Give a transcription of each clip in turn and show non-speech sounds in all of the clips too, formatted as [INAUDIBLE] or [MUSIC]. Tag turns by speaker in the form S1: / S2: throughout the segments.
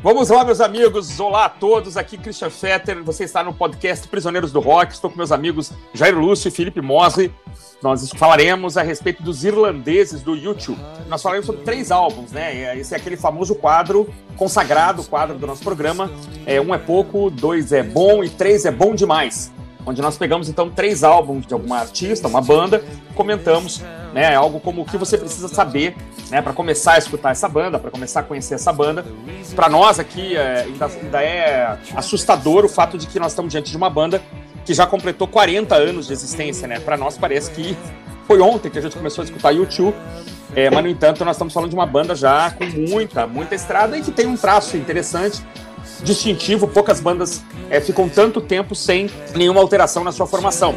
S1: Vamos lá, meus amigos. Olá a todos. Aqui Christian Fetter. Você está no podcast Prisioneiros do Rock. Estou com meus amigos Jair Lúcio e Felipe Mosley. Nós falaremos a respeito dos irlandeses do YouTube. Nós falaremos sobre três álbuns, né? Esse é aquele famoso quadro consagrado, quadro do nosso programa. É, um é pouco, dois é bom e três é bom demais onde nós pegamos então três álbuns de alguma artista, uma banda, comentamos, né, algo como o que você precisa saber, né, para começar a escutar essa banda, para começar a conhecer essa banda. Para nós aqui é, ainda, ainda é assustador o fato de que nós estamos diante de uma banda que já completou 40 anos de existência, né? Para nós parece que foi ontem que a gente começou a escutar YouTube. É, mas, no entanto, nós estamos falando de uma banda já com muita, muita estrada e que tem um traço interessante distintivo. Poucas bandas é, ficam tanto tempo sem nenhuma alteração na sua formação.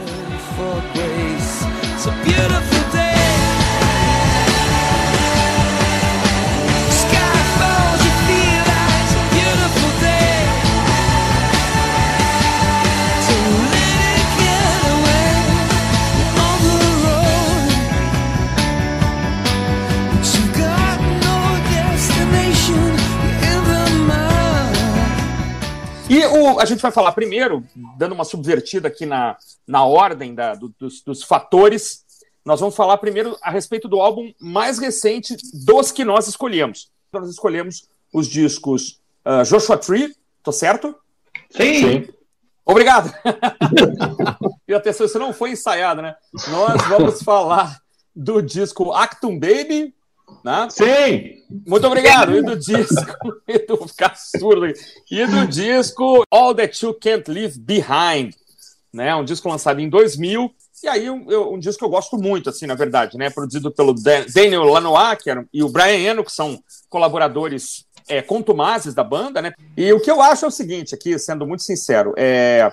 S1: E o, a gente vai falar primeiro, dando uma subvertida aqui na, na ordem da, do, dos, dos fatores, nós vamos falar primeiro a respeito do álbum mais recente dos que nós escolhemos. Nós escolhemos os discos uh, Joshua Tree, tô certo?
S2: Sim. Sim.
S1: Obrigado. [LAUGHS] e atenção, isso não foi ensaiado, né? Nós vamos falar do disco Actum Baby, né?
S2: Sim!
S1: Muito obrigado. E do disco. [LAUGHS] Eu vou ficar surdo. E do disco All That You Can't Leave Behind. Né? Um disco lançado em 2000. E aí, um, um disco que eu gosto muito, assim, na verdade, né? Produzido pelo Daniel Lanois que era, e o Brian Eno, que são colaboradores é, contumazes da banda, né? E o que eu acho é o seguinte, aqui, sendo muito sincero, é,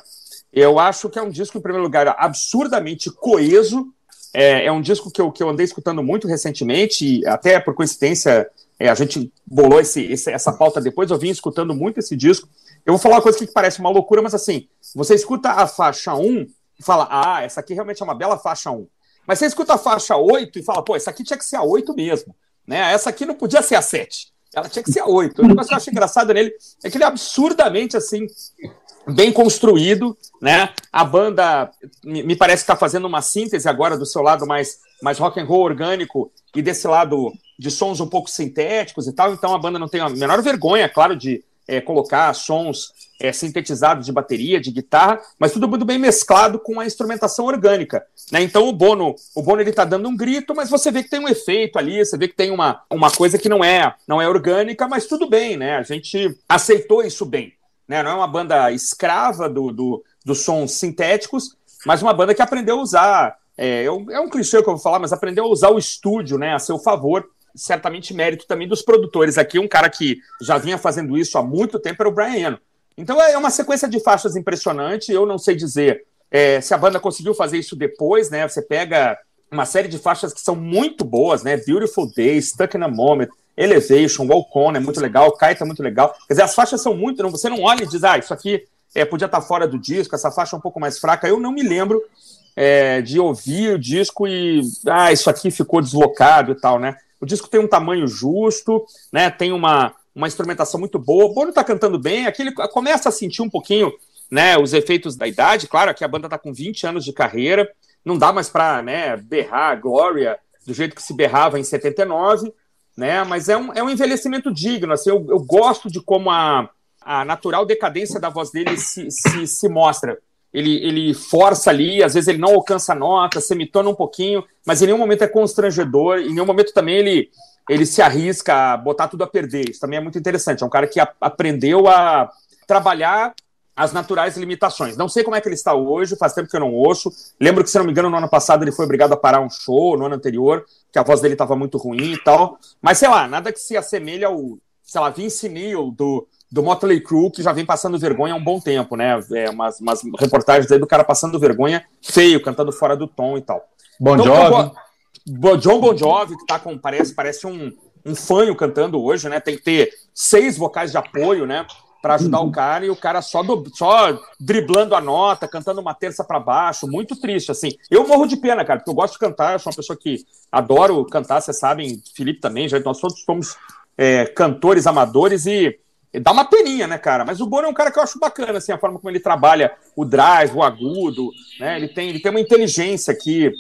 S1: eu acho que é um disco, em primeiro lugar, absurdamente coeso, é, é um disco que eu, que eu andei escutando muito recentemente, até por coincidência é, a gente bolou esse, esse, essa pauta depois, eu vim escutando muito esse disco. Eu vou falar uma coisa que parece uma loucura, mas assim, você escuta a faixa 1 e fala, ah, essa aqui realmente é uma bela faixa 1. Mas você escuta a faixa 8 e fala, pô, essa aqui tinha que ser a 8 mesmo. Né? Essa aqui não podia ser a 7. Ela tinha que ser a 8. O negócio que eu acho engraçado nele é que ele é absurdamente assim bem construído, né? A banda me parece que está fazendo uma síntese agora do seu lado mais, mais rock and roll orgânico e desse lado de sons um pouco sintéticos e tal. Então a banda não tem a menor vergonha, claro, de é, colocar sons é, sintetizados de bateria, de guitarra, mas tudo muito bem mesclado com a instrumentação orgânica. Né? Então o Bono, o Bono ele está dando um grito, mas você vê que tem um efeito ali, você vê que tem uma, uma coisa que não é não é orgânica, mas tudo bem, né? A gente aceitou isso bem né? Não é uma banda escrava do, do, dos sons sintéticos, mas uma banda que aprendeu a usar. É, é um clichê que eu vou falar, mas aprendeu a usar o estúdio né, a seu favor. Certamente mérito também dos produtores. Aqui, um cara que já vinha fazendo isso há muito tempo era o Brian Eno. Então é uma sequência de faixas impressionante. Eu não sei dizer é, se a banda conseguiu fazer isso depois, né? Você pega uma série de faixas que são muito boas, né? Beautiful Day, Stuck in a Moment, Elevation, Walk On é muito legal, Kaita é muito legal. Quer dizer, as faixas são muito. Não, você não olha e diz, ah, isso aqui é, podia estar fora do disco, essa faixa é um pouco mais fraca. Eu não me lembro é, de ouvir o disco e, ah, isso aqui ficou deslocado e tal, né? O disco tem um tamanho justo, né? Tem uma, uma instrumentação muito boa. O Bono tá cantando bem, aqui ele começa a sentir um pouquinho, né, os efeitos da idade. Claro, aqui a banda tá com 20 anos de carreira, não dá mais para, né, berrar Glória do jeito que se berrava em 79, né? Mas é um, é um envelhecimento digno. Assim, eu, eu gosto de como a, a natural decadência da voz dele se, se, se mostra. Ele, ele força ali, às vezes ele não alcança a nota, semitona um pouquinho, mas em nenhum momento é constrangedor, em nenhum momento também ele, ele se arrisca a botar tudo a perder. Isso também é muito interessante. É um cara que a, aprendeu a trabalhar as naturais limitações. Não sei como é que ele está hoje, faz tempo que eu não ouço. Lembro que, se não me engano, no ano passado ele foi obrigado a parar um show, no ano anterior, que a voz dele estava muito ruim e tal. Mas, sei lá, nada que se assemelhe ao, sei lá, Vince Neil do, do Motley Crue, que já vem passando vergonha há um bom tempo, né? É, umas, umas reportagens aí do cara passando vergonha feio, cantando fora do tom e tal.
S2: Bon então, Jovi.
S1: Bo, John Bon Jovi, que tá com, parece, parece um, um fanho cantando hoje, né? Tem que ter seis vocais de apoio, né? Para ajudar o cara e o cara só, do, só driblando a nota, cantando uma terça para baixo, muito triste, assim. Eu morro de pena, cara, porque eu gosto de cantar, eu sou uma pessoa que adoro cantar, vocês sabem, Felipe também, já nós todos somos é, cantores amadores e dá uma peninha, né, cara? Mas o Bono é um cara que eu acho bacana, assim, a forma como ele trabalha o drive, o agudo, né? Ele tem, ele tem uma inteligência aqui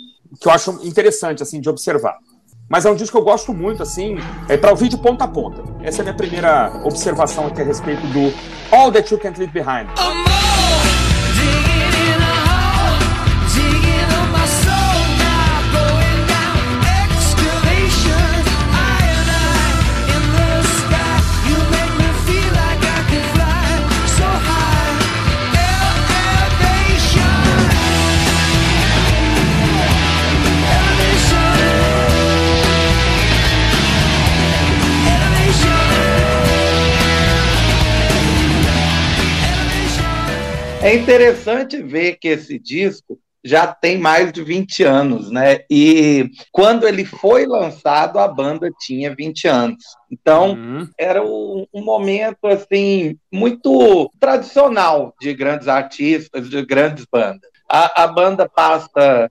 S1: que eu acho interessante, assim, de observar. Mas é um disco que eu gosto muito, assim, é para ouvir de ponta a ponta. Essa é a minha primeira observação aqui a respeito do All That You Can't Leave Behind.
S3: É interessante ver que esse disco já tem mais de 20 anos, né? E quando ele foi lançado, a banda tinha 20 anos. Então, uhum. era um, um, momento assim muito tradicional de grandes artistas, de grandes bandas. A, a banda passa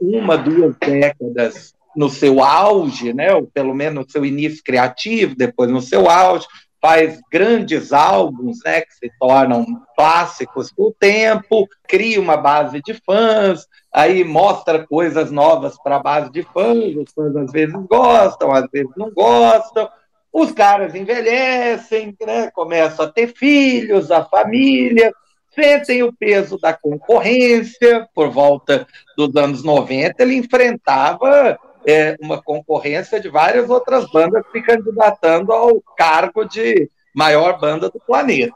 S3: uma, duas décadas no seu auge, né? Ou pelo menos no seu início criativo, depois no seu auge, faz grandes álbuns, né, que se tornam clássicos com o tempo, cria uma base de fãs, aí mostra coisas novas para a base de fãs, os fãs às vezes gostam, às vezes não gostam, os caras envelhecem, né, começam a ter filhos, a família, sentem o peso da concorrência, por volta dos anos 90, ele enfrentava é, uma concorrência de várias outras bandas se candidatando ao cargo de maior banda do planeta.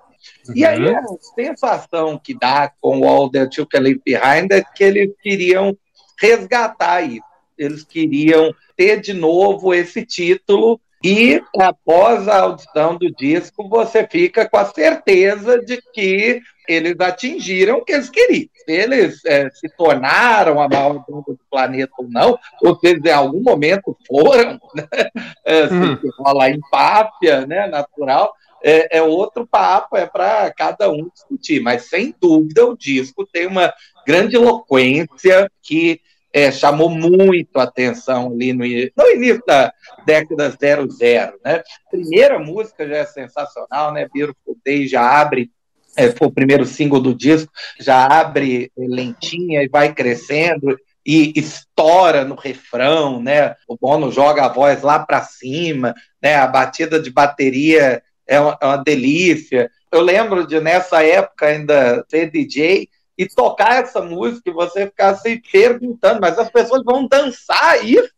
S3: Uhum. E aí a sensação que dá com o All That You Can Leave Behind é que eles queriam resgatar isso. Eles queriam ter de novo esse título e após a audição do disco, você fica com a certeza de que eles atingiram o que eles queriam. Se eles é, se tornaram a maior banda do planeta ou não, ou se eles em algum momento foram, [LAUGHS] né? é, hum. se rola empáfia né, natural, é, é outro papo, é para cada um discutir. Mas, sem dúvida, o disco tem uma grande eloquência que é, chamou muito a atenção ali no, no, início da década 00, né? Primeira música já é sensacional, né? Beautiful Day já abre é, foi o primeiro single do disco, já abre lentinha e vai crescendo e estoura no refrão, né? O Bono joga a voz lá para cima, né? A batida de bateria é uma, é uma, delícia. Eu lembro de nessa época ainda ser DJ e tocar essa música e você ficar se perguntando, mas as pessoas vão dançar isso?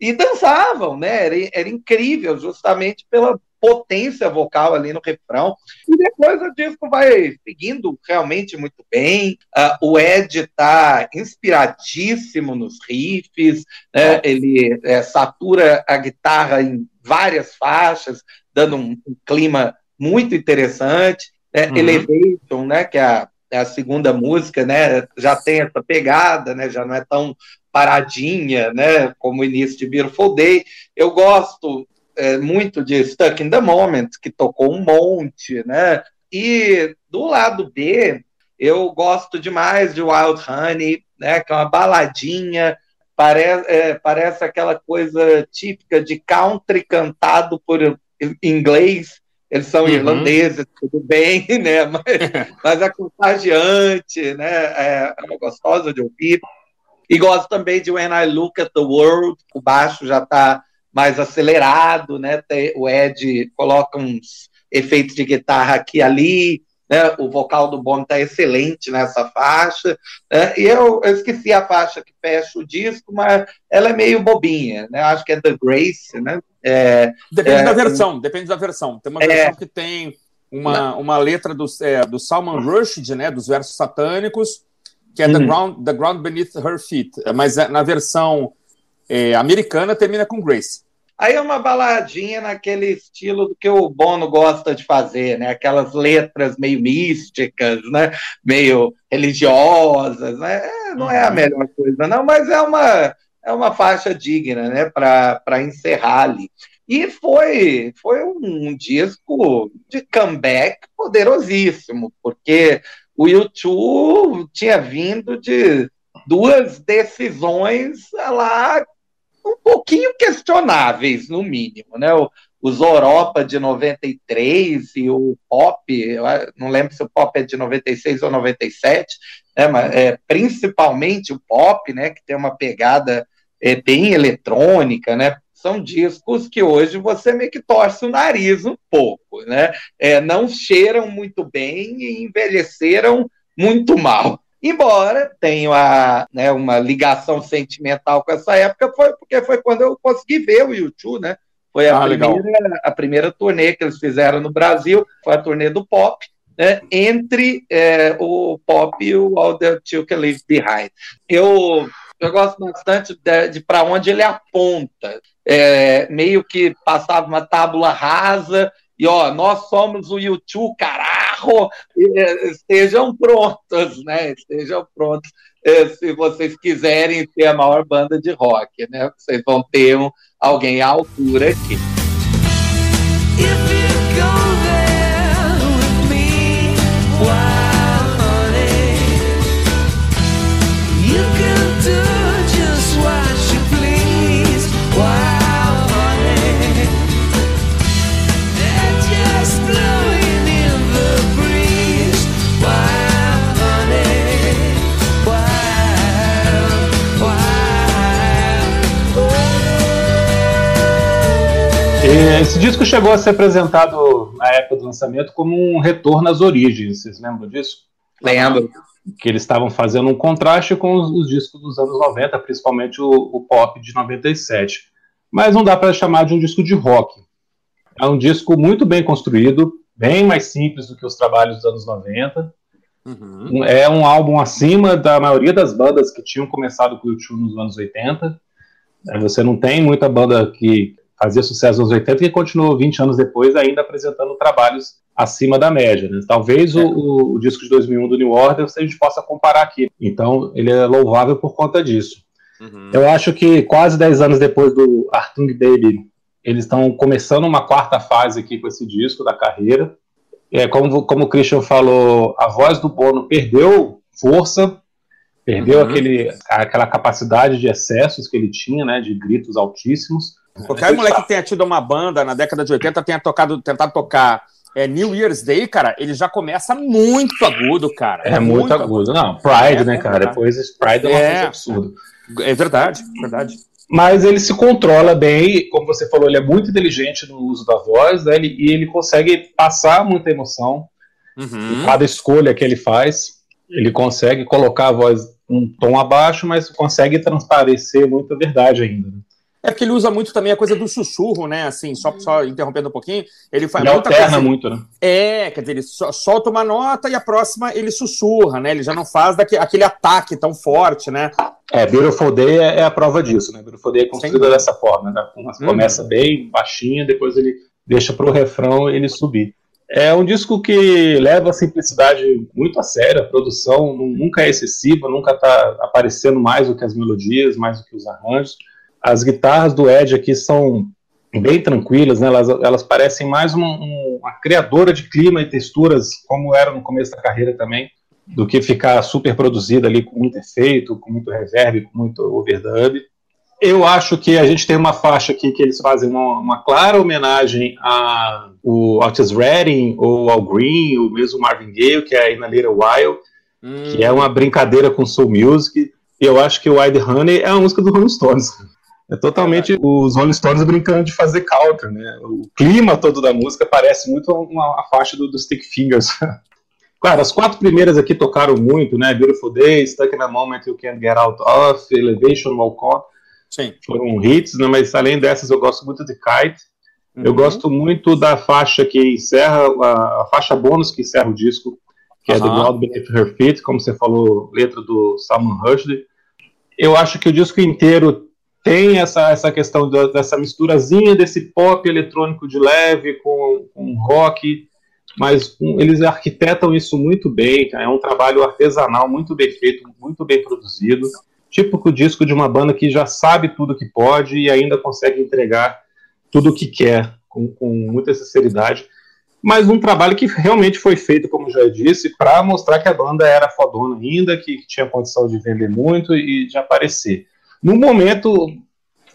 S3: E dançavam, né? Era, era incrível, justamente pela potência vocal ali no refrão. E depois o disco vai seguindo realmente muito bem. Uh, o Ed está inspiradíssimo nos riffs, né? ele é, satura a guitarra em várias faixas, dando um, um clima muito interessante. Né? Uhum. Elevation, né? que é a, é a, segunda música, né? já tem essa pegada, né? já não é tão paradinha, né, como o início de Beautiful Day. Eu gosto é, muito de Stuck in the Moment, que tocou um monte, né? E do lado B, eu gosto demais de Wild Honey, né? Que é uma baladinha, parece, é, parece aquela coisa típica de country cantado por inglês. Eles são uhum. irlandeses, tudo bem, [LAUGHS] né? Mas, [LAUGHS] mas é contagiante, né? É, é gostosa de ouvir. E gosto também de When I Look at the World, o baixo já está mais acelerado, né? O Ed coloca uns efeitos de guitarra aqui e ali, né? O vocal do Bono está excelente nessa faixa. Né? E eu, eu, esqueci a faixa que fecha o disco, mas ela é meio bobinha, né? Acho que é The Grace, né? É,
S1: depende é, da versão, depende da versão. Tem uma é. versão que tem uma, uma letra do, é, do Salman Rushdie, né? Dos versos satânicos, que é the, hum. ground, the Ground Beneath Her Feet. Mas é, na versão americana termina com Grace.
S3: Aí é uma baladinha naquele estilo do que o Bono gosta de fazer, né? Aquelas letras meio místicas, né? Meio religiosas, né? É, não é a uhum. melhor coisa, não, mas é uma, é uma faixa digna, né? Para encerrar ali. E foi, foi um disco de comeback poderosíssimo, porque o YouTube tinha vindo de duas decisões lá um pouquinho questionáveis, no mínimo. Né? O, os Europa de 93 e o Pop, não lembro se o Pop é de 96 ou 97, né, mas é, principalmente o Pop, né, que tem uma pegada é, bem eletrônica, né, são discos que hoje você meio que torce o nariz um pouco, né, é, não cheiram muito bem e envelheceram muito mal. Embora tenha né, uma ligação sentimental com essa época, foi porque foi quando eu consegui ver o YouTube, né? Foi a, ah, primeira, a primeira turnê que eles fizeram no Brasil, foi a turnê do pop, né, entre é, o pop e o All the Can Leave Behind. Eu, eu gosto bastante de, de para onde ele aponta. É, meio que passava uma tábula rasa e ó, nós somos o YouTube, caralho! Estejam prontos, né? Estejam prontos é, se vocês quiserem ter a maior banda de rock, né? Vocês vão ter um, alguém à altura aqui.
S2: Esse disco chegou a ser apresentado na época do lançamento como um retorno às origens. Vocês lembram disso?
S3: Lembro.
S2: Que eles estavam fazendo um contraste com os, os discos dos anos 90, principalmente o, o pop de 97. Mas não dá para chamar de um disco de rock. É um disco muito bem construído, bem mais simples do que os trabalhos dos anos 90. Uhum. É um álbum acima da maioria das bandas que tinham começado com o YouTube nos anos 80. Você não tem muita banda que fazia sucesso nos 80 e continuou 20 anos depois ainda apresentando trabalhos acima da média. Né? Talvez é. o, o, disco de 2001 do New Order a gente possa comparar aqui. Então, ele é louvável por conta disso. Uhum. Eu acho que quase 10 anos depois do Artung Baby, eles estão começando uma quarta fase aqui com esse disco da carreira. É, como, como o Christian falou, a voz do Bono perdeu força, perdeu uhum. aquele, aquela capacidade de excessos que ele tinha, né, de gritos altíssimos.
S1: Qualquer moleque que tenha tido uma banda na década de 80, tenha tocado, tentado tocar é, New Year's Day, cara, ele já começa muito agudo, cara.
S2: É, muito, muito agudo. agudo. Não, Pride, é, né, cara? Depois Pride é uma é, coisa absurda.
S1: É verdade, verdade.
S2: Mas ele se controla bem, como você falou, ele é muito inteligente no uso da voz, né, ele, e ele consegue passar muita emoção uhum. cada escolha que ele faz. Ele consegue colocar a voz um tom abaixo, mas consegue transparecer muita verdade ainda. Né?
S1: É porque ele usa muito também a coisa do sussurro, né? Assim, só, só interrompendo um pouquinho. Ele faz
S2: ele alterna coisa... muito, né?
S1: É, quer dizer, ele solta uma nota e a próxima ele sussurra, né? Ele já não faz daquele, aquele ataque tão forte, né?
S2: É, Beautiful Day é, é a prova disso, né? Beautiful Day é construída Sim. dessa forma, né? Começa hum. bem baixinha, depois ele deixa pro refrão ele subir. É um disco que leva a simplicidade muito a sério, a produção nunca é excessiva, nunca está aparecendo mais do que as melodias, mais do que os arranjos as guitarras do Ed aqui são bem tranquilas, né? elas, elas parecem mais uma, uma criadora de clima e texturas, como era no começo da carreira também, do que ficar super produzida ali com muito efeito, com muito reverb, com muito overdub. Eu acho que a gente tem uma faixa aqui que eles fazem uma, uma clara homenagem a o Otis Redding ou ao Green, o mesmo Marvin Gaye, que é In a Little While, hum. que é uma brincadeira com soul music. E eu acho que o Wide Honey é a música do Rolling Stones. É totalmente é os Rolling Stones brincando de fazer counter, né? O clima todo da música parece muito uma, a faixa do, do Stick Fingers. [LAUGHS] Claro, as quatro primeiras aqui tocaram muito, né? Beautiful Day, Stuck in a Moment You Can't Get Out of, Elevation, Walk On. Sim. Foram hits, né? Mas além dessas, eu gosto muito de Kite. Uhum. Eu gosto muito da faixa que encerra, a, a, faixa bônus que encerra o disco, que uhum. é The Ground Beneath Her Feet, como você falou, letra do Salman Rushdie. Eu acho que o disco inteiro tem essa, essa questão dessa misturazinha desse pop eletrônico de leve com, com rock, mas um, eles arquitetam isso muito bem, é um trabalho artesanal muito bem feito, muito bem produzido, típico disco de uma banda que já sabe tudo que pode e ainda consegue entregar tudo o que quer, com, com muita sinceridade, mas um trabalho que realmente foi feito, como já disse, para mostrar que a banda era fodona ainda, que, que tinha condição de vender muito e de aparecer. No momento,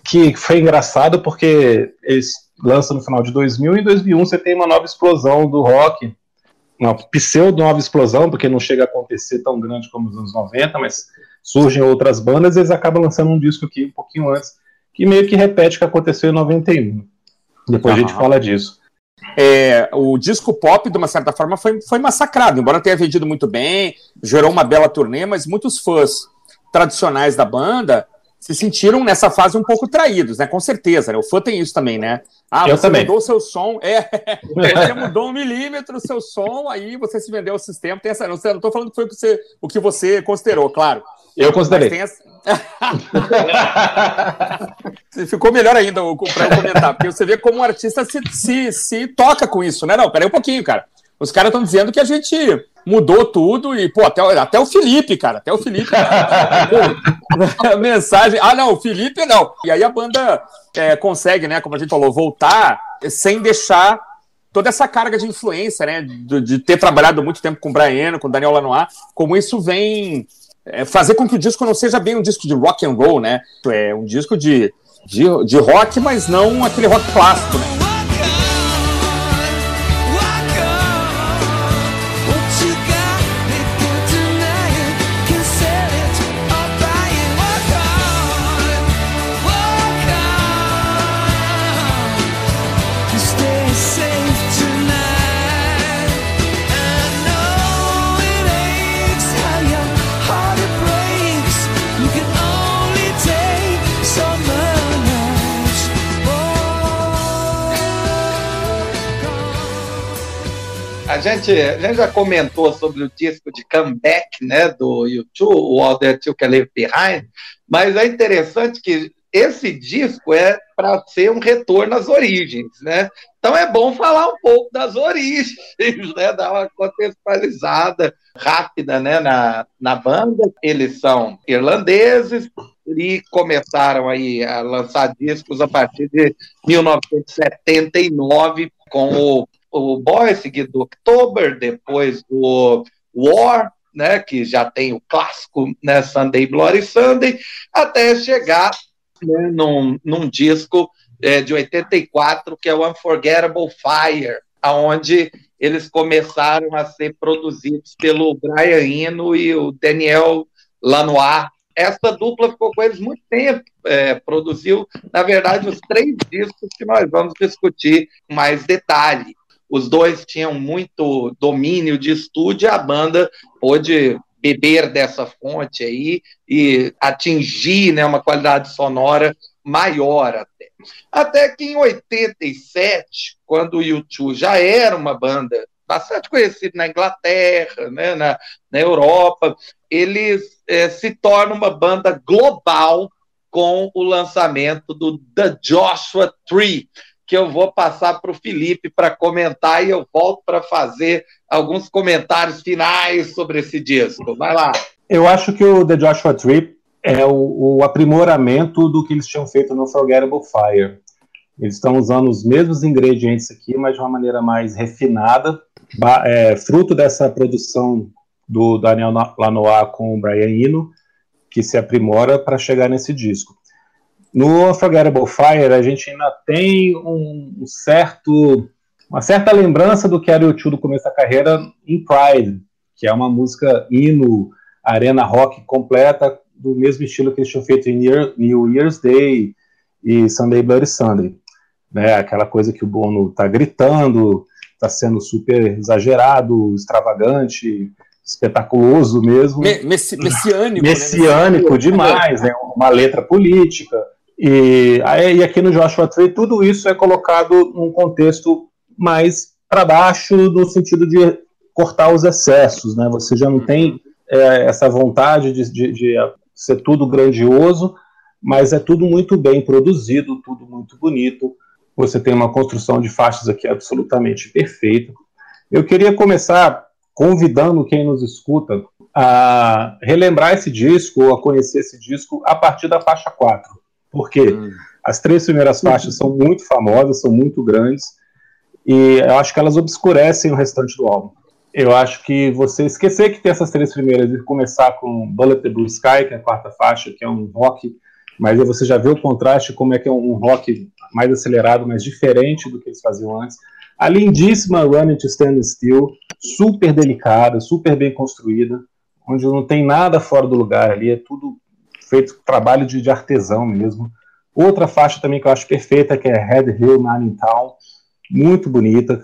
S2: que foi engraçado porque eles lançam no final de 2000 e em 2001 você tem uma nova explosão do rock, uma pseudo nova explosão, porque não chega a acontecer tão grande como nos anos 90, mas surgem outras bandas e eles acabam lançando um disco aqui um pouquinho antes, que meio que repete o que aconteceu em 91. Depois a gente fala disso.
S1: É, o disco pop, de uma certa forma, foi, foi massacrado, embora tenha vendido muito bem, gerou uma bela turnê, mas muitos fãs tradicionais da banda se sentiram nessa fase um pouco traídos, né? Com certeza, né? O fã tem isso também, né? Ah,
S2: Eu
S1: você
S2: também.
S1: mudou seu som, é, [LAUGHS] você [LAUGHS] mudou um milímetro o seu som, aí você se vendeu ao sistema. Tem essa, não estou falando que foi o que, você, o que você considerou, claro.
S2: Eu considerei.
S1: Essa... [LAUGHS] Ficou melhor ainda para eu comentar, porque você vê como o artista se, se, se toca com isso, né? Não, peraí um pouquinho, cara. Os caras estão dizendo que a gente mudou tudo e, pô, até, até o Felipe, cara, até o Felipe. [LAUGHS] a mensagem. Ah, não, o Felipe não. E aí a banda é, consegue, né, como a gente falou, voltar sem deixar toda essa carga de influência, né, de, de ter trabalhado muito tempo com o Brian, com o Daniel Lanois, como isso vem é, fazer com que o disco não seja bem um disco de rock and roll, né? É um disco de, de, de rock, mas não aquele rock clássico, né?
S3: Gente, a gente já comentou sobre o disco de comeback né, do YouTube, o All That You Can Leave Behind, mas é interessante que esse disco é para ser um retorno às origens, né? Então é bom falar um pouco das origens, né? Dar uma contextualizada rápida, né? Na, na banda. Eles são irlandeses e começaram aí a lançar discos a partir de 1979 com o o Boy, seguido do October, depois do War, né, que já tem o clássico né, Sunday Bloody Sunday, até chegar né, num, num disco é, de 84, que é o Unforgettable Fire, aonde eles começaram a ser produzidos pelo Brian Eno e o Daniel Lanois. Essa dupla ficou com eles muito tempo, é, produziu, na verdade, os três discos que nós vamos discutir com mais detalhe os dois tinham muito domínio de estúdio, a banda pôde beber dessa fonte aí e atingir né, uma qualidade sonora maior até. Até que em 87, quando o U2 já era uma banda bastante conhecida na Inglaterra, né, na, na Europa, eles é, se tornam uma banda global com o lançamento do The Joshua Tree, que eu vou passar para o Felipe para comentar e eu volto para fazer alguns comentários finais sobre esse disco. Vai lá.
S2: Eu acho que o The Joshua Tree é o, o aprimoramento do que eles tinham feito no Forgettable Fire. Eles estão usando os mesmos ingredientes aqui, mas de uma maneira mais refinada, é, fruto dessa produção do Daniel Lanois com o Brian Eno, que se aprimora para chegar nesse disco. No Unforgettable Fire, a gente ainda tem um certo, uma certa lembrança do que era o YouTube do começo da carreira em Pride, que é uma música hino, arena rock completa, do mesmo estilo que eles tinham feito em New Year's Day e Sunday Bloody Sunday. Né, aquela coisa que o Bono está gritando, está sendo super exagerado, extravagante, espetaculoso mesmo.
S1: Me, messi, messiânico.
S2: Messiânico né? demais, né? uma letra política. E, aí, aqui no Joshua Tree, tudo isso é colocado num contexto mais para baixo, no sentido de cortar os excessos, né? Você já não tem é, essa vontade de, de, de, ser tudo grandioso, mas é tudo muito bem produzido, tudo muito bonito. Você tem uma construção de faixas aqui absolutamente perfeita. Eu queria começar convidando quem nos escuta a relembrar esse disco, a conhecer esse disco a partir da faixa 4 porque hum. as três primeiras faixas são muito famosas, são muito grandes, e eu acho que elas obscurecem o restante do álbum. Eu acho que você esquecer que tem essas três primeiras e começar com Bullet the Blue Sky, que é a quarta faixa, que é um rock mas aí você já vê o contraste, como é que é um rock mais acelerado, mais diferente do que eles faziam antes. A lindíssima Running to Stand Still, super delicada, super bem construída, onde não tem nada fora do lugar ali, é tudo feito trabalho de, de artesão mesmo. Outra faixa também que eu acho perfeita, que é Red Hill Man in Town, muito bonita.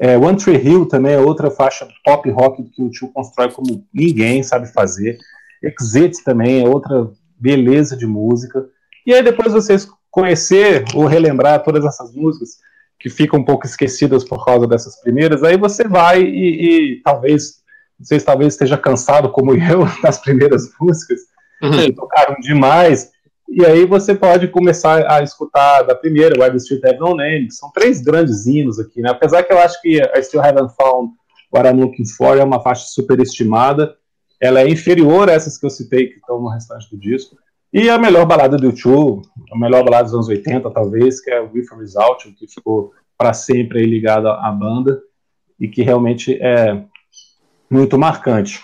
S2: É, One Tree Hill também é outra faixa pop rock que o tio constrói como ninguém sabe fazer. Exit também é outra beleza de música. E aí depois vocês conhecer ou relembrar todas essas músicas que ficam um pouco esquecidas por causa dessas primeiras, aí você vai e, e talvez, vocês talvez esteja cansado como [LAUGHS] eu das primeiras músicas, uhum. tocaram demais, e aí você pode começar a escutar da primeira, the Street Have No Name, são três grandes hinos aqui, né? Apesar que eu acho que I Still Haven't Found What I'm Looking For é uma faixa superestimada, ela é inferior a essas que eu citei que estão no restante do disco. E a melhor balada do YouTube, a melhor balada dos anos 80, talvez, que é With Result, que ficou para sempre ligado à banda e que realmente é muito marcante.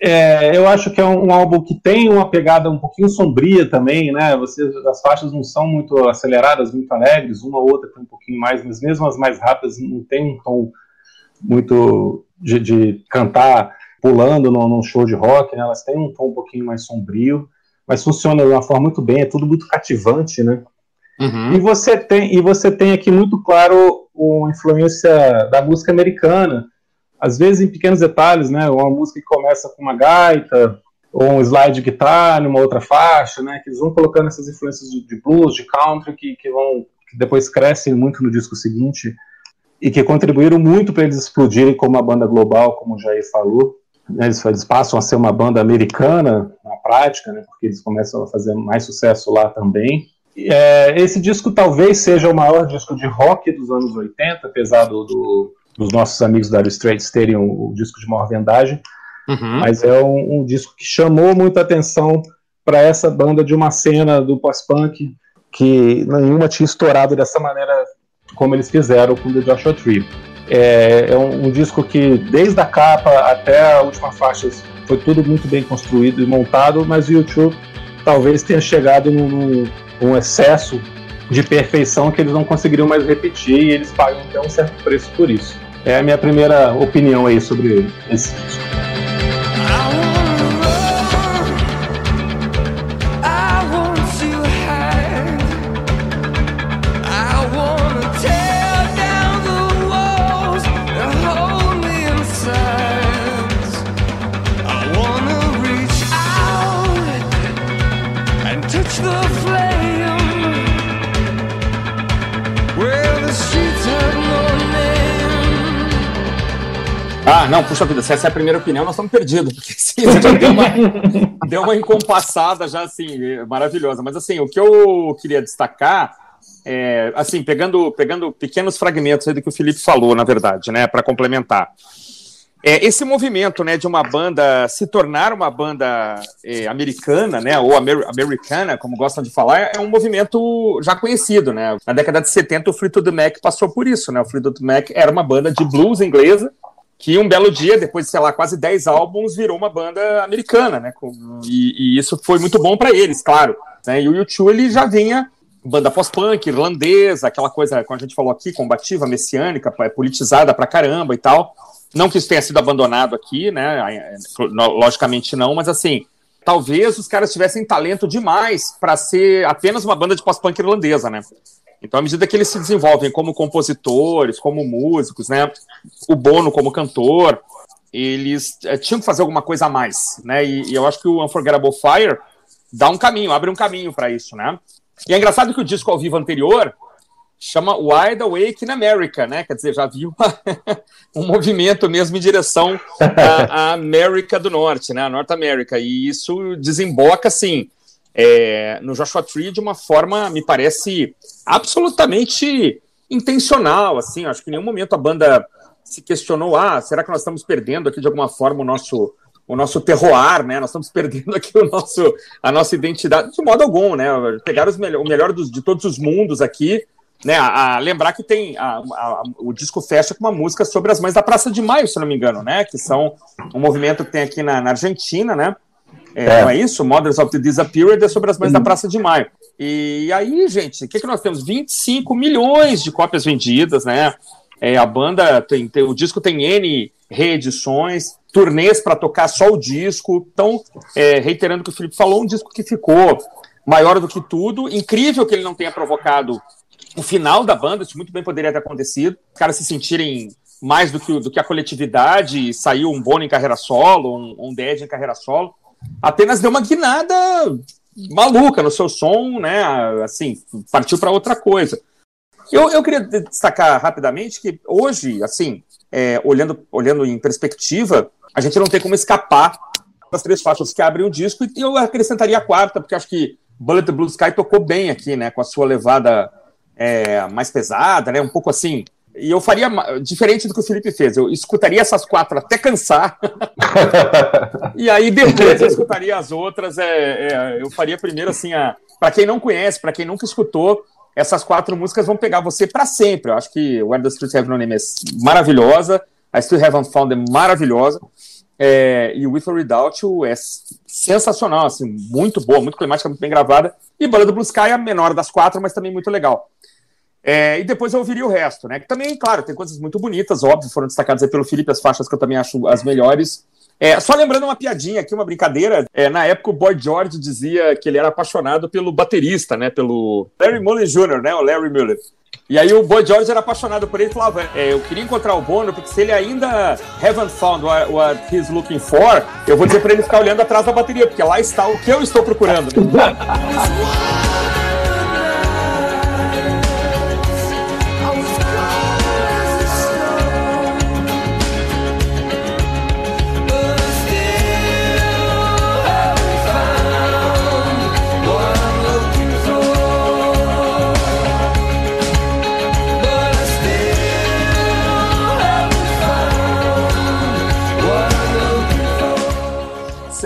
S2: É, eu acho que é um, um, álbum que tem uma pegada um pouquinho sombria também, né? Você, as faixas não são muito aceleradas, muito alegres, uma ou outra tem um pouquinho mais, mas mesmo as mais rápidas não tem um tom muito de, de cantar pulando num, num, show de rock, né? Elas têm um tom um pouquinho mais sombrio, mas funciona de uma forma muito bem, é tudo muito cativante, né? Uhum. E você tem e você tem aqui muito claro uma influência da música americana às vezes em pequenos detalhes, né? Uma música que começa com uma gaita, ou um slide de guitarra numa outra faixa, né? Que eles vão colocando essas influências de, de blues, de country, que, que vão que depois crescem muito no disco seguinte e que contribuíram muito para eles explodirem como uma banda global, como o Jair falou. Né? Eles, eles, passam a ser uma banda americana na prática, né? Porque eles começam a fazer mais sucesso lá também. É, esse disco talvez seja o maior disco de rock dos anos 80, apesar do, do dos nossos amigos da Straits terem o, o, disco de maior vendagem, uhum. mas é um, um, disco que chamou muita atenção para essa banda de uma cena do pós-punk que nenhuma tinha estourado dessa maneira como eles fizeram com The Joshua Tree. É, é um, um, disco que, desde a capa até a última faixa, foi tudo muito bem construído e montado, mas o YouTube talvez tenha chegado num, num excesso de perfeição que eles não conseguiriam mais repetir e eles pagam até um certo preço por isso. É a minha primeira opinião aí sobre esse disco.
S1: Não, puxa vida, se essa é a primeira opinião, nós estamos perdidos, porque sim, já deu uma, [LAUGHS] deu uma encompassada já, assim, maravilhosa. Mas, assim, o que eu queria destacar, é, assim, pegando, pegando pequenos fragmentos aí do que o Felipe falou, na verdade, né, para complementar. É, esse movimento, né, de uma banda se tornar uma banda é, americana, né, ou amer americana, como gostam de falar, é um movimento já conhecido, né. Na década de 70, o Fleetwood Mac passou por isso, né. O Fleetwood Mac era uma banda de blues inglesa, que um belo dia, depois de, sei lá, quase 10 álbuns, virou uma banda americana, né? E, e isso foi muito bom para eles, claro. Né? E o U2, ele já vinha banda pós-punk, irlandesa, aquela coisa, como a gente falou aqui, combativa, messiânica, é politizada pra caramba e tal. Não que isso tenha sido abandonado aqui, né? Logicamente não, mas assim, talvez os caras tivessem talento demais para ser apenas uma banda de pós-punk irlandesa, né? Então, à medida que eles se desenvolvem como compositores, como músicos, né, o Bono como cantor, eles é, tinham que fazer alguma coisa a mais, né? E, e, eu acho que o Unforgettable Fire dá um caminho, abre um caminho para isso, né? E é engraçado que o disco ao vivo anterior chama Wide Awake in America, né? Quer dizer, já viu [LAUGHS] um movimento mesmo em direção [LAUGHS] à, à América do Norte, né? A Norte América. E isso desemboca, assim, é, no Joshua Tree de uma forma, me parece, absolutamente intencional, assim, acho que em nenhum momento a banda se questionou, ah, será que nós estamos perdendo aqui de alguma forma o nosso o nosso terroir, né? Nós estamos perdendo aqui o nosso, a nossa identidade, de modo algum, né? Pegar os melhor, o melhor dos, de todos os mundos aqui, né? A, a lembrar que tem a, a, o disco fecha com uma música sobre as mães da Praça de Maio, se não me engano, né? Que são um movimento que tem aqui na, na Argentina, né? É, é. Não é isso? Mothers of the Disappeared é sobre as mães da Praça de Maio. E aí, gente, o que, que nós temos? 25 milhões de cópias vendidas, né? É, a banda tem, tem, o disco tem N reedições, turnês para tocar só o disco. Então, é, reiterando o que o Felipe falou, um disco que ficou maior do que tudo. Incrível que ele não tenha provocado o final da banda, isso muito bem poderia ter acontecido. Os caras se sentirem mais do que, do que a coletividade, saiu um Bono em carreira solo, um, um Dead em carreira solo. Apenas deu uma guinada maluca no seu som, né? Assim, partiu para outra coisa. Eu, eu queria destacar rapidamente que hoje, assim, é, olhando, olhando em perspectiva, a gente não tem como escapar das três faixas que abrem o disco, e eu acrescentaria a quarta, porque acho que Bullet Blue Sky tocou bem aqui, né, com a sua levada é, mais pesada, né, um pouco assim, e eu faria diferente do que o Felipe fez, eu escutaria essas quatro até cansar, [LAUGHS] e aí depois eu escutaria as outras, é, é eu faria primeiro assim, para quem não conhece, para quem nunca escutou, essas quatro músicas vão pegar você para sempre. Eu acho que Where the Streets Have No Name é maravilhosa, I Still Haven't Found é maravilhosa, é, e With or Without You é sensacional, assim, muito boa, muito climática, muito bem gravada, e Banda do Blue Sky é a menor das quatro, mas também muito legal. É, e depois eu ouviria o resto, né? Que também, claro, tem coisas muito bonitas, óbvio, foram destacadas pelo Felipe, as faixas que eu também acho as melhores. É, só lembrando uma piadinha aqui, uma brincadeira. É, na época, o Boy George dizia que ele era apaixonado pelo baterista, né? Pelo Larry Mullen Jr., né? O Larry Mullen. E aí o Boy George era apaixonado por ele e falava: é, Eu queria encontrar o Bono, porque se ele ainda haven't found what, what he's looking for, eu vou dizer para ele ficar olhando atrás da bateria, porque lá está o que eu estou procurando. Né? [LAUGHS]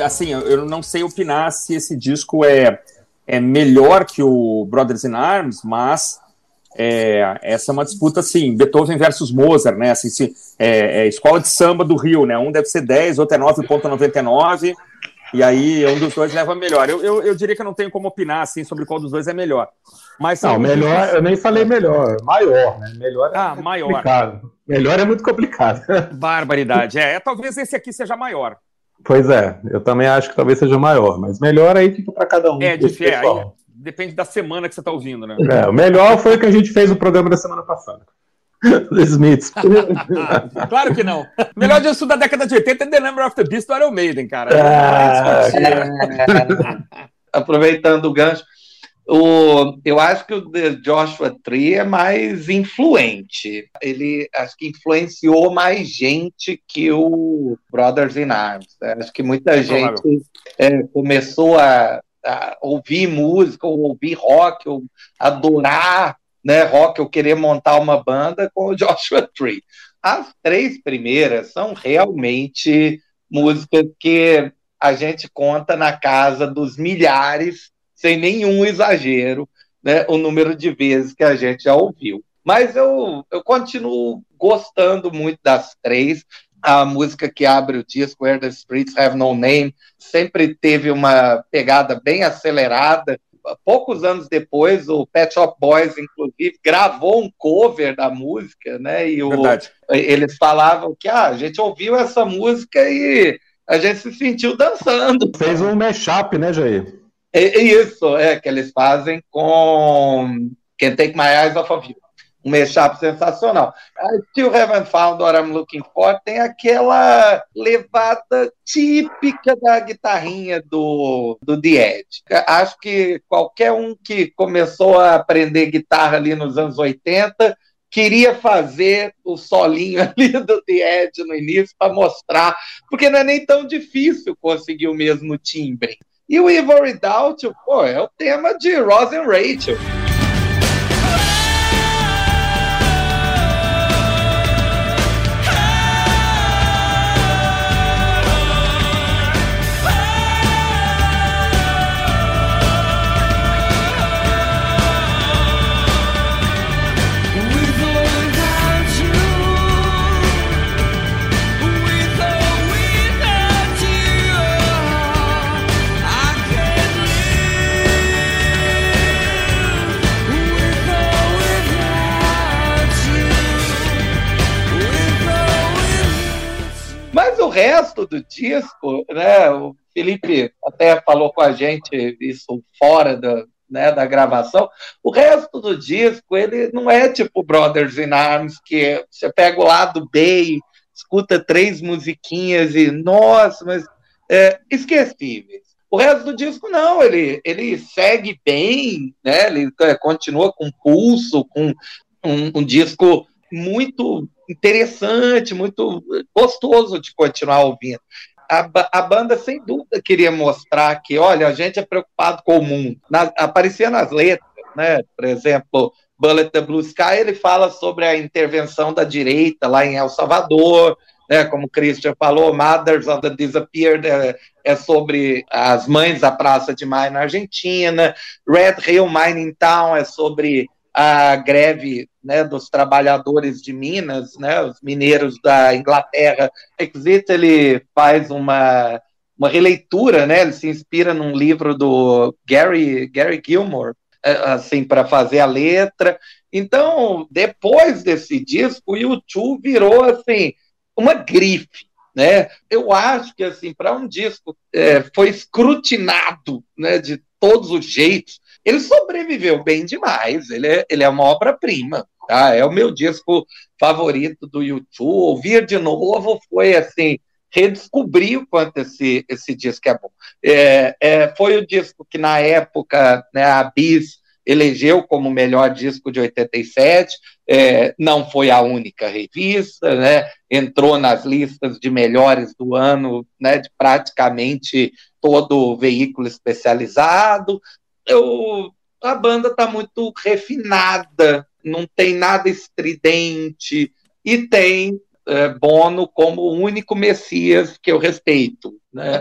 S1: assim, eu não sei opinar se esse disco é, é melhor que o Brothers in Arms, mas é, essa é uma disputa assim, Beethoven versus Mozart, né? Assim, se, é, é, escola de samba do Rio, né? Um deve ser 10, outro é 9,99, e aí um dos dois leva melhor. Eu, eu, eu, diria que eu não tenho como opinar assim sobre qual dos dois é melhor. Mas
S2: não, melhor, eu nem falei melhor, maior, né? Melhor é
S1: ah, maior.
S2: complicado. Melhor é muito complicado. [LAUGHS]
S1: Barbaridade. É, talvez esse aqui seja maior.
S2: Pois é, eu também acho que talvez seja maior, mas melhor aí fica para cada um.
S1: É, de, é aí, depende da semana que você está ouvindo, né?
S2: É, o melhor foi o que a gente fez o programa da semana passada. [LAUGHS] The Smiths. [LAUGHS]
S1: claro que não. Melhor disso da década de 80 é The Number of the Beast do Iron Maiden, cara.
S3: Ah, é. [LAUGHS] Aproveitando o gancho, o, eu acho que o The Joshua Tree é mais influente. Ele acho que influenciou mais gente que o Brothers in Arms. Acho que muita é gente é, começou a, a, ouvir música, ou ouvir rock, ou adorar né, rock, ou querer montar uma banda com o [LAUGHS] Joshua Tree. As três primeiras são realmente músicas que a gente conta na casa dos milhares sem nenhum exagero, né, o número de vezes que a gente já ouviu. Mas eu, eu continuo gostando muito das três. A música que abre o disco, Where the Streets Have No Name, sempre teve uma pegada bem acelerada. Poucos anos depois, o Pet Shop Boys, inclusive, gravou um cover da música, né? E o, eles falavam que ah, a gente ouviu essa música e a gente se sentiu dançando.
S2: Fez um mashup, né, Jair?
S3: Isso, é, que eles fazem com Can't Take My Eyes Off of You. Um mashup sensacional. I Still Haven't Found What I'm Looking For tem aquela levada típica da guitarrinha do, do The Edge. Acho que qualquer um que começou a aprender guitarra ali nos anos 80 queria fazer o solinho [LAUGHS] ali do The Edge no início para mostrar, porque não é nem tão difícil conseguir o mesmo timbre. E o Ivory Doubt, pô, é o tema de Ross and Rachel. Resto do disco, né, o Felipe até falou com a gente isso fora da, né, da gravação. O resto do disco, ele não é tipo Brothers in Arms, que você pega o lado B, escuta três musiquinhas e, nossa, mas é, esquecíveis. O resto do disco, não, ele, ele segue bem, né? ele é, continua com pulso, com um, um disco muito interessante, muito gostoso de continuar ouvindo a, a, banda, sem dúvida, queria mostrar que, olha, a gente é preocupado com o mundo. Na, aparecia nas letras, né? Por exemplo, Bullet the Blue Sky, ele fala sobre a intervenção da direita lá em El Salvador, né? Como o Christian falou, Mothers of the Disappeared é, é sobre as mães da Praça de Maio na Argentina, Red Hill Mining Town é sobre a greve né, dos trabalhadores de Minas, né, os mineiros da Inglaterra. Exit ele faz uma, uma releitura, né, ele se inspira num livro do Gary, Gary Gilmore, é, assim, para fazer a letra. Então, depois desse disco, o YouTube virou assim uma grife, né? Eu acho que assim, para um disco é, foi escrutinado, né, de todos os jeitos, ele sobreviveu bem demais. Ele é, ele é uma obra-prima. Tá? É o meu disco favorito do YouTube. Ouvir de novo foi assim redescobrir o quanto esse, esse disco é bom. É, é, foi o disco que, na época, né, a Bis elegeu como melhor disco de 87, é, não foi a única revista, né, entrou nas listas de melhores do ano né, de praticamente todo veículo especializado, eu, a banda está muito refinada, não tem nada estridente, e tem é, Bono como o único Messias que eu respeito. Né?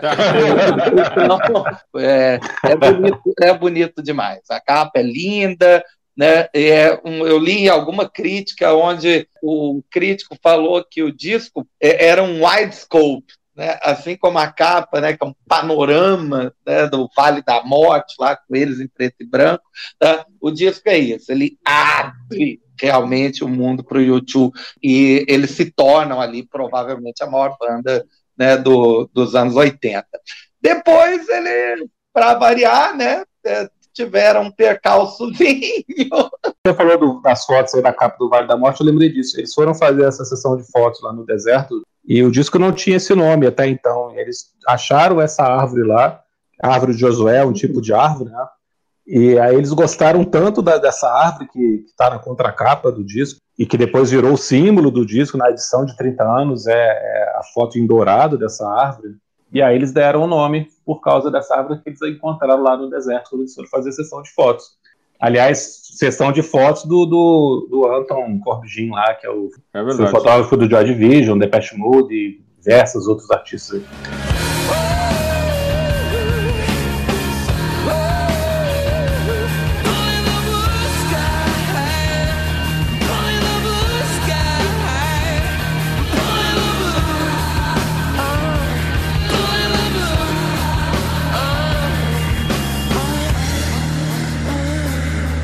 S3: então, é, é, bonito, é bonito demais. A capa é linda. Né? É um, eu li alguma crítica onde o crítico falou que o disco é, era um wide scope, né, assim como a capa, né, que é um panorama né, do Vale da Morte, lá com eles em preto e branco, tá? o disco é isso, ele abre realmente o mundo para o YouTube e eles se tornam ali provavelmente a maior banda né, do, dos anos 80. Depois ele, para variar, né, é, tiveram um percalçozinho. [LAUGHS]
S2: Você falou do, das fotos aí da capa do Vale da Morte, eu lembrei disso. Eles foram fazer essa sessão de fotos lá no deserto e o disco não tinha esse nome até então. Eles acharam essa árvore lá, árvore de Josué, um tipo de árvore, né? E aí eles gostaram tanto da, dessa árvore que está na contracapa do disco e que depois virou o símbolo do disco na edição de 30 anos, é, é a foto em dourado dessa árvore. E aí eles deram o nome por causa dessa árvore que eles encontraram lá no deserto quando eles foram fazer sessão de fotos. Aliás, sessão de fotos do, do, do Anton Corbijn lá, que é o, é o fotógrafo do Joy Division, Depeche Mode e diversos outros artistas.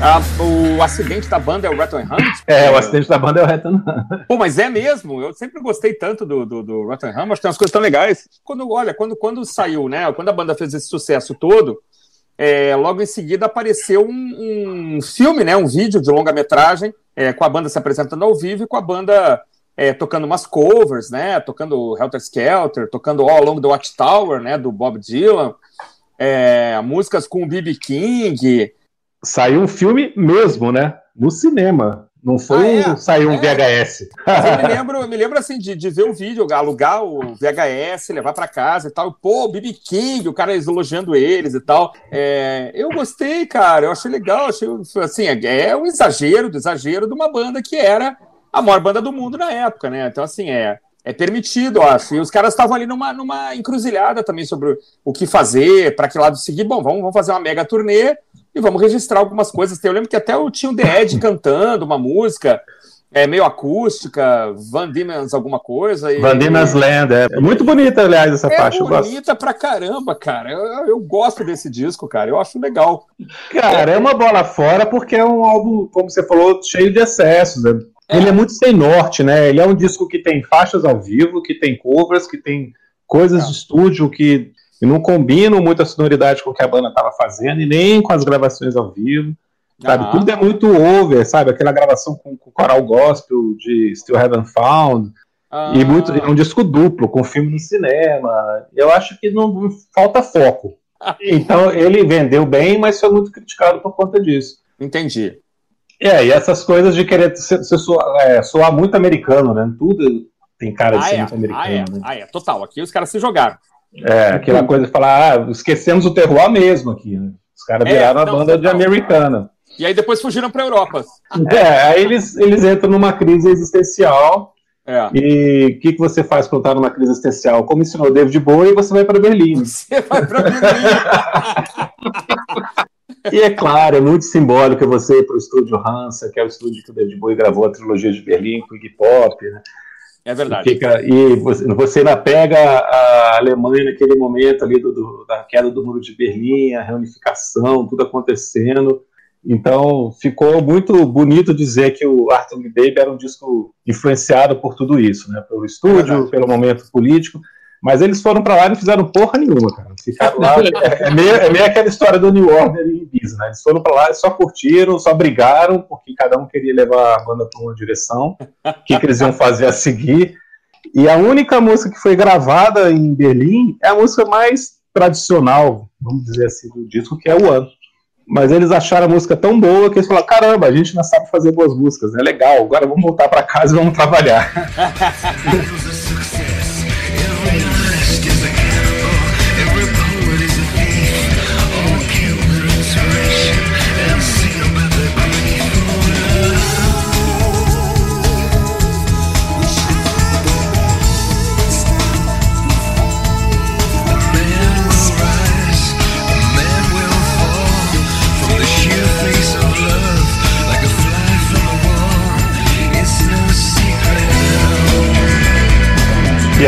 S1: Ah, o acidente da banda é o Ratton Hunt?
S2: É, o acidente da banda é o Ratton Hunt.
S1: Pô, mas é mesmo. Eu sempre gostei tanto do, do, do Ratton Hunt, mas tem umas coisas tão legais. Quando, olha, quando, quando saiu, né? Quando a banda fez esse sucesso todo, é, logo em seguida apareceu um, um, filme, né? Um vídeo de longa-metragem é, com a banda se apresentando ao vivo e com a banda é, tocando umas covers, né? Tocando Helter Skelter, tocando All Along the Watchtower, né? Do Bob Dylan. É, músicas com o B.B. King,
S2: saiu um filme mesmo, né? No cinema. Não foi ah, é? saiu um é. VHS.
S1: eu me lembro, eu me lembro assim de, de ver o vídeo, alugar o VHS, levar para casa e tal. Pô, BB King, o cara elogiando eles e tal. É, eu gostei, cara. Eu achei legal. Achei assim, é, é um exagero do exagero de uma banda que era a maior banda do mundo na época, né? Então, assim, é, é permitido, eu acho. E os caras estavam ali numa, numa encruzilhada também sobre o que fazer, para que lado seguir. Bom, vamos, vamos fazer uma mega turnê e vamos registrar algumas coisas. Eu lembro que até eu tinha o The Ed [LAUGHS] cantando uma música. É meio acústica, Van Diemen's alguma coisa.
S2: E, Van Diemen's Land, é. é muito bonita, aliás, essa
S1: é
S2: faixa.
S1: Bonita pra caramba, cara. Eu, eu, gosto desse disco, cara. Eu acho legal.
S2: Cara, é uma bola fora porque é um álbum, como você falou, cheio de excessos. Né? É. Ele é muito sem norte, né? Ele é um disco que tem faixas ao vivo, que tem covers, que tem coisas de estúdio que não combinam muito a sonoridade com o que a banda estava fazendo e nem com as gravações ao vivo. Sabe? Tudo é muito over, sabe? Aquela gravação com, com coral gospel de Still Haven't Found. Ah. E muito, é um disco duplo, com filme no cinema. Eu acho que não falta foco. [LAUGHS] Então ele vendeu bem, mas foi muito criticado por conta disso.
S1: Entendi.
S2: É, e essas coisas de querer soar, é, soar, muito americano, né? Tudo tem cara de ah, ser é. muito americano. Ah,
S1: é.
S2: Né?
S1: ah, é. Total. Aqui os caras se jogaram.
S2: É, aquela coisa de falar, ah, esquecemos o terroir mesmo aqui, né? Os caras é, viraram a banda não, de americana.
S1: E aí depois fugiram para a Europa.
S2: É, aí eles, eles entram numa crise existencial. É. E o que, que você faz quando está numa crise existencial? Como ensinou David Bowie, você vai para Berlim. Você vai para Berlim. [LAUGHS] E é claro, é muito simbólico você ir para o estúdio Hansa, que é o estúdio que o David Bowie gravou a trilogia de Berlim com o Iggy Pop, né?
S1: É verdade.
S2: E, fica, e você, você ainda pega a Alemanha naquele momento ali do, do, da queda do muro de Berlim, a reunificação, tudo acontecendo. Então ficou muito bonito dizer que o Arthur Baby era um disco influenciado por tudo isso, né? Pelo estúdio, é pelo momento político. Mas eles foram para lá e não fizeram porra nenhuma, cara. Ficaram lá. É, é, meio, é meio aquela história do New Order e Ibiza, né? Eles foram para lá e só curtiram, só brigaram, porque cada um queria levar a banda para uma direção, o que, que eles iam fazer a seguir. E a única música que foi gravada em Berlim é a música mais tradicional, vamos dizer assim, do disco, que é o Ano. Mas eles acharam a música tão boa que eles falaram: caramba, a gente não sabe fazer boas músicas, é legal, agora vamos voltar para casa e vamos trabalhar. [LAUGHS]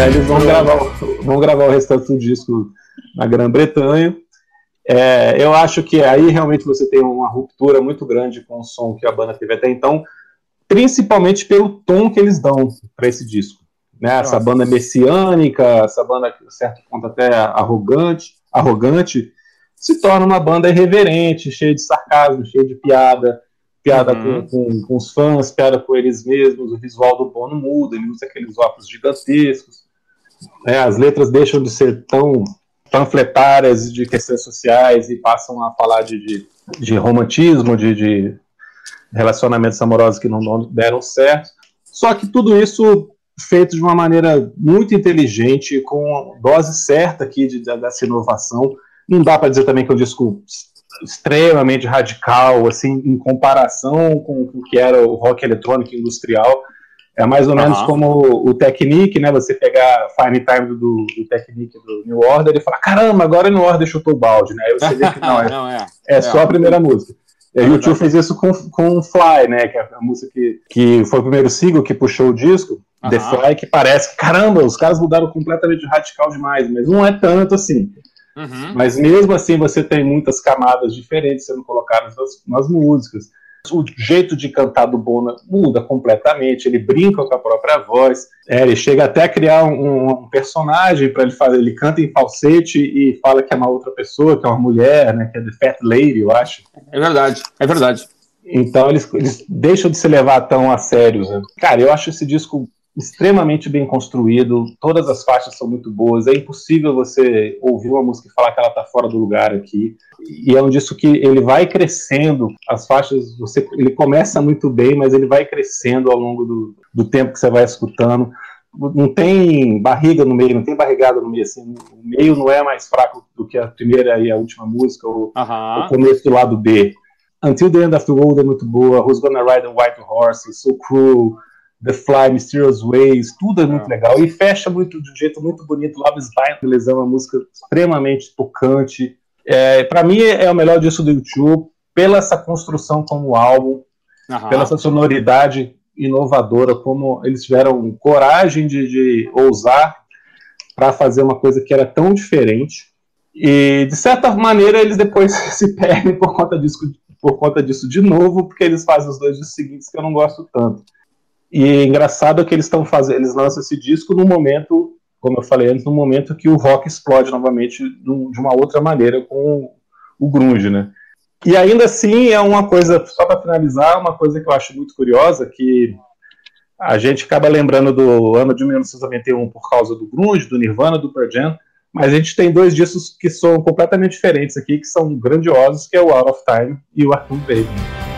S2: aí eles vão gravar, vão gravar o restante do disco na Grã-Bretanha. É, eu acho que aí realmente você tem uma ruptura muito grande com o som que a banda teve até então, principalmente pelo tom que eles dão para esse disco. Né? Essa banda messiânica, essa banda, certo ponto, até arrogante, arrogante, se torna uma banda irreverente, cheia de sarcasmo, cheia de piada, piada uhum. com, com, com, os fãs, piada com eles mesmos, o visual do Bono muda, ele usa aqueles óculos gigantescos, né, as letras deixam de ser tão panfletárias de questões sociais e passam a falar de, de, de romantismo, de, de, relacionamentos amorosos que não deram certo. Só que tudo isso feito de uma maneira muito inteligente, com dose certa aqui de, dessa inovação. Não dá para dizer também que é um disco extremamente radical, assim, em comparação com o que era o rock eletrônico industrial. É mais ou menos como o Technique, né? Você pegar Fine Time do, do Technique do New Order e falar, caramba, agora o New Order chutou o balde, né? Aí você vê que [LAUGHS] não, é, não, é, é, é, só a primeira música. E a YouTube fez isso com, com Fly, né? Que é a música que, que foi o primeiro single que puxou o disco, The Fly, que parece que, caramba, os caras mudaram completamente radical demais, mas não é tanto assim. Uhum. Mas mesmo assim você tem muitas camadas diferentes sendo colocadas nas, nas músicas. O jeito de cantar do Bono muda completamente, ele brinca com a própria voz, é, ele chega até a criar um, um personagem para ele fazer, ele canta em falsete e fala que é uma outra pessoa, que é uma mulher, né, que é The Fat Lady, eu acho.
S1: É verdade, é verdade.
S2: Então eles, eles deixam de se levar tão a sério. Né? Cara, eu acho esse disco extremamente bem construído, todas as faixas são muito boas, é impossível você ouvir uma música e falar que ela está fora do lugar aqui. E é um disco que ele vai crescendo, as faixas, você, ele começa muito bem, mas ele vai crescendo ao longo do, do tempo que você vai escutando. Não tem barriga no meio, não tem barrigada no meio, assim, o meio não é mais fraco do que a primeira e a última música, ou o começo do lado B. Until the End of the World é muito boa, Who's Gonna Ride a White Horse, So Cruel, The Fly, Mysterious Ways, tudo é muito é. legal. E fecha muito de um jeito muito bonito. Love is Blind, é uma música extremamente tocante. É, para mim é o melhor disso do YouTube, pela essa construção como álbum, pela essa sonoridade inovadora, como eles tiveram coragem de, de ousar para fazer uma coisa que era tão diferente. E de certa maneira eles depois [LAUGHS] se perdem por conta disso, por conta disso de novo, porque eles fazem os dois discos seguintes que eu não gosto tanto. E é engraçado que eles estão fazendo, eles lançam esse disco no momento como eu falei antes, no momento que o rock explode novamente de uma outra maneira com o grunge, né? E ainda assim é uma coisa, só para finalizar, uma coisa que eu acho muito curiosa, que a gente acaba lembrando do ano de 1991 por causa do grunge, do Nirvana, do Pearl Jam, mas a gente tem dois discos que são completamente diferentes aqui, que são grandiosos, que é o Out of Time e o Arthur Baby.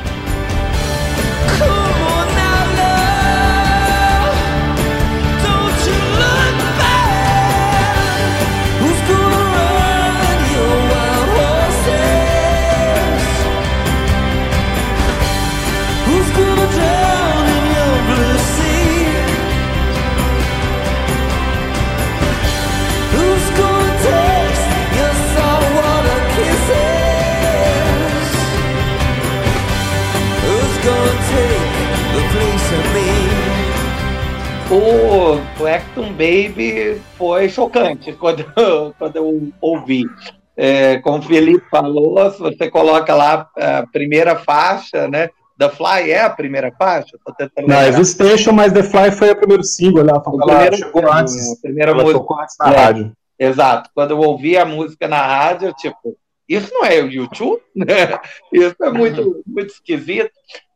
S3: O, Acton Baby foi chocante quando, quando eu ouvi. É, como o Felipe falou, se você coloca lá a primeira faixa, né? The Fly é a primeira faixa?
S2: Não, é Station, mas The Fly foi o primeiro single, ela, o ela chegou antes,
S3: a primeira música antes na é, rádio. Exato, quando eu ouvi a música na rádio, tipo, isso não é o YouTube? Né? [LAUGHS] Isso é muito, muito esquisito.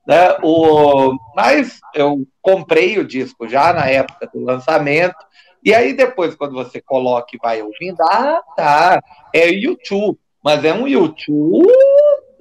S3: Né? O, mas eu comprei o disco já na época do lançamento, e aí depois, quando você coloca e vai ouvindo, ah, tá, é YouTube, mas é um YouTube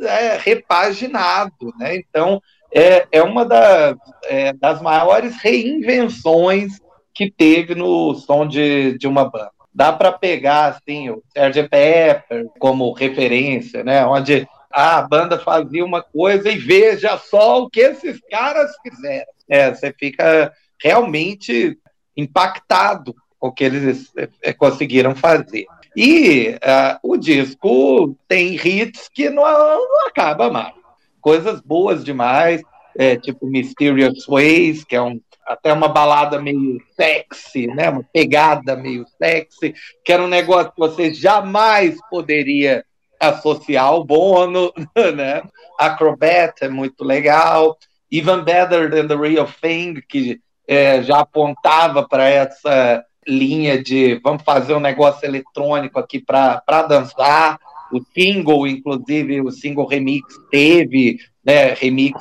S3: é, repaginado, né? Então, é, é uma das, é, das maiores reinvenções que teve no som de, de uma banda. Dá para pegar assim o Sgt. Pepper como referência, né? Onde a banda fazia uma coisa e veja só o que esses caras fizeram. É, você fica realmente impactado com o que eles é, conseguiram fazer. E uh, o disco tem hits que não, não acaba mais. Coisas boas demais, é, tipo Mysterious Ways, que é um, até uma balada meio sexy, né? uma pegada meio sexy, que era um negócio que você jamais poderia associar o Bono, [LAUGHS] né? Acrobat é muito legal. Even Better Than the Real Thing, que é, já apontava para essa linha de vamos fazer um negócio eletrônico aqui para dançar. O single, inclusive, o single remix teve né, remix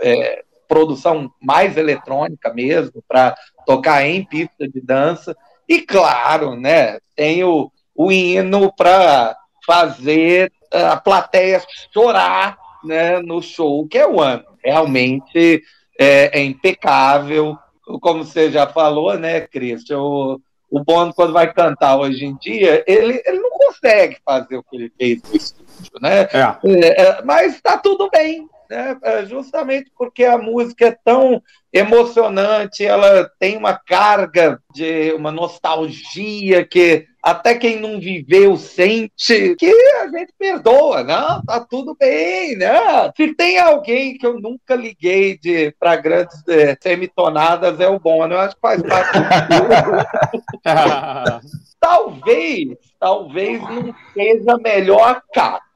S3: é, produção mais eletrônica mesmo, para tocar em pista de dança. E claro, né, tem o, o hino para fazer eh, a plateia chorar né, no show, que é o ano. Realmente é, é impecável. Como você já falou, né, Cristian? O, o Bono, quando vai cantar hoje em dia, ele, ele não consegue fazer o que ele fez no estúdio, né? É. É, é mas está tudo bem, né? É, justamente porque a música é tão emocionante, ela tem uma carga de uma nostalgia que até quem não viveu sente que a gente perdoa, não, tá tudo bem, né? Se tem alguém que eu nunca liguei de para grandes é, semitonadas é o Bono, eu acho que faz parte [LAUGHS] talvez, talvez não seja a melhor capa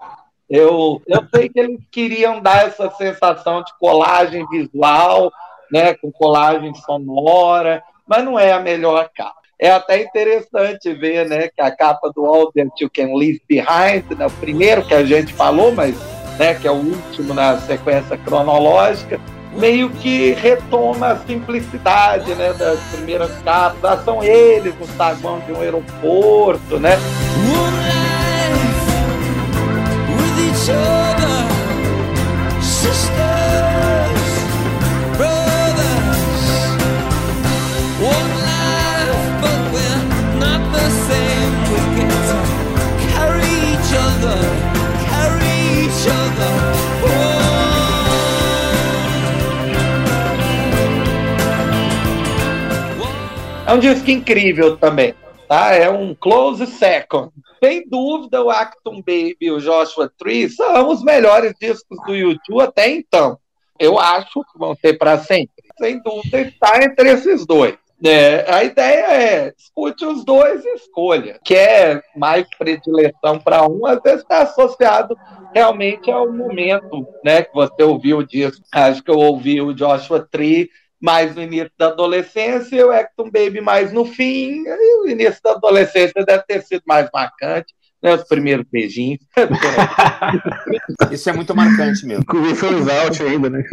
S3: eu, eu sei que eles queriam dar essa sensação de colagem visual, né, com colagem sonora, mas não é a melhor capa. É até interessante ver né, que a capa do All That You Can Leave Behind, né, o primeiro que a gente falou, mas né, que é o último na sequência cronológica, meio que retoma a simplicidade né, das primeiras capas. Ah, são eles no saguão de um aeroporto, né? É um disco incrível também, tá? É um close second sem dúvida, o Acton Baby e o Joshua Tree são os melhores discos do YouTube até então. Eu acho que vão ser para sempre. Sem dúvida, está entre esses dois. É, a ideia é escute os dois e escolha. Quer mais predileção para um, às vezes está associado realmente ao momento né, que você ouviu o disco. Acho que eu ouvi o Joshua Tree mais no início da adolescência e o Acton Baby mais no fim. E o início da adolescência deve ter sido mais marcante né, os primeiros beijinhos. [LAUGHS]
S1: Isso é muito marcante mesmo.
S2: Começou os out ainda, né? [LAUGHS]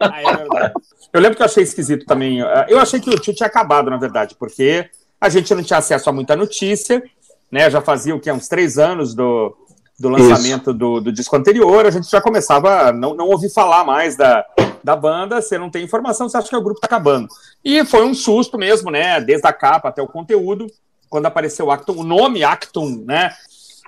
S1: é verdade. Eu lembro que eu achei esquisito também. Eu achei que o tio tinha acabado, na verdade, porque a gente não tinha acesso a muita notícia, né? Já fazia o que? Uns três anos do, do lançamento do, do, disco anterior, a gente já começava a não, não ouvir falar mais da, da banda, você não tem informação, você acha que o grupo está acabando. E foi um susto mesmo, né? Desde a capa até o conteúdo quando apareceu o Acton, o nome Acton, né?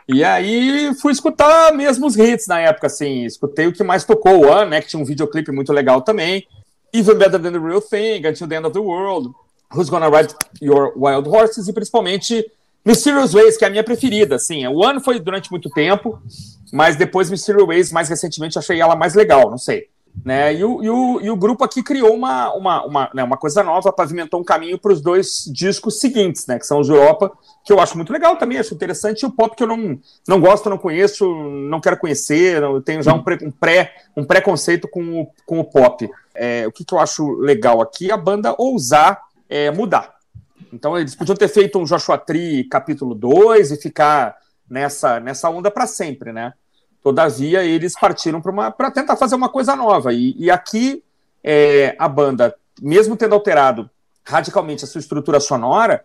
S1: E aí fui escutar mesmo os hits na época, assim, escutei o que mais tocou, o One, né, que tinha um videoclipe muito legal também, Even Better Than The Real Thing, Until the End of the World, Who's Gonna Ride Your Wild Horses, e principalmente Mysterious Ways, que é a minha preferida, assim, o One foi durante muito tempo, mas depois Mysterious Ways, mais recentemente, achei ela mais legal, não sei. Né? E, o, e, o, e o grupo aqui criou uma, uma, uma, né, uma coisa nova, pavimentou um caminho para os dois discos seguintes, né, que são os Europa, que eu acho muito legal também, acho interessante, e o pop que eu não, não gosto, não conheço, não quero conhecer, eu tenho já um, pré, um, pré, um preconceito com o, com o pop. É, o que, que eu acho legal aqui? A banda ousar é, mudar. Então eles podiam ter feito um Joshua Tree capítulo 2 e ficar nessa, nessa onda para sempre, né? Todavia, eles partiram para tentar fazer uma coisa nova. E, e aqui, é, a banda, mesmo tendo alterado radicalmente a sua estrutura sonora,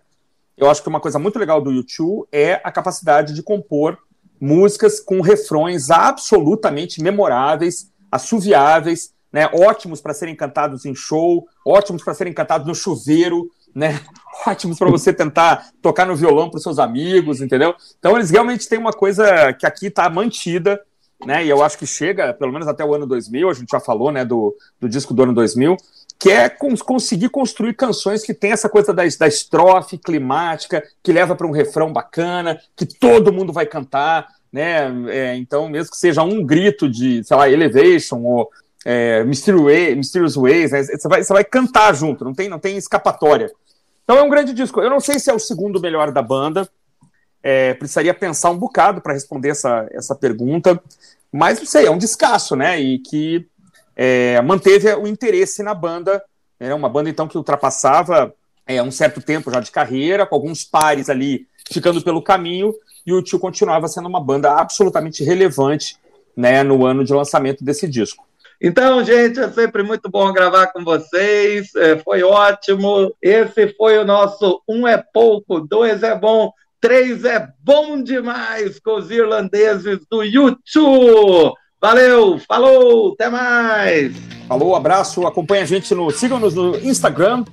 S1: eu acho que uma coisa muito legal do YouTube é a capacidade de compor músicas com refrões absolutamente memoráveis, assoviáveis, né, ótimos para serem cantados em show, ótimos para serem cantados no chuveiro, né, [LAUGHS] ótimos para você tentar tocar no violão para os seus amigos, entendeu? Então eles realmente têm uma coisa que aqui está mantida né? E eu acho que chega, pelo menos até o ano 2000, a gente já falou, né, do, do disco do ano 2000, que é conseguir construir canções que tem essa coisa da, da estrofe climática, que leva para um refrão bacana, que todo mundo vai cantar, né? É, então, mesmo que seja um grito de, sei lá, Elevation ou é, Mysterious, Way, Mysterious Ways, né? você, vai, você vai cantar junto, não tem, não tem escapatória. Então é um grande disco. Eu não sei se é o segundo melhor da banda, é, precisaria pensar um bocado para responder essa, essa pergunta, mas não sei, é um descasso, né? E que é, manteve o interesse na banda, é uma banda então que ultrapassava é, um certo tempo já de carreira, com alguns pares ali ficando pelo caminho, e o Tio continuava sendo uma banda absolutamente relevante né, no ano de lançamento desse disco.
S3: Então, gente, é sempre muito bom gravar com vocês. É, foi ótimo. Esse foi o nosso Um é Pouco, Dois é Bom Três é bom demais com os irlandeses do YouTube. Valeu, falou, até mais.
S1: Falou, abraço, acompanha a gente no, sigam-nos no Instagram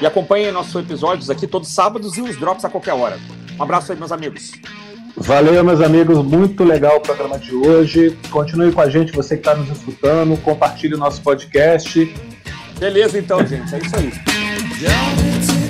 S1: e acompanhem nossos episódios aqui todos sábados e os drops a qualquer hora. Um abraço aí, meus amigos.
S2: Valeu, meus amigos, muito legal o programa de hoje. Continue com a gente, você que está nos escutando, compartilhe o nosso podcast.
S1: Beleza, então, gente, é isso aí.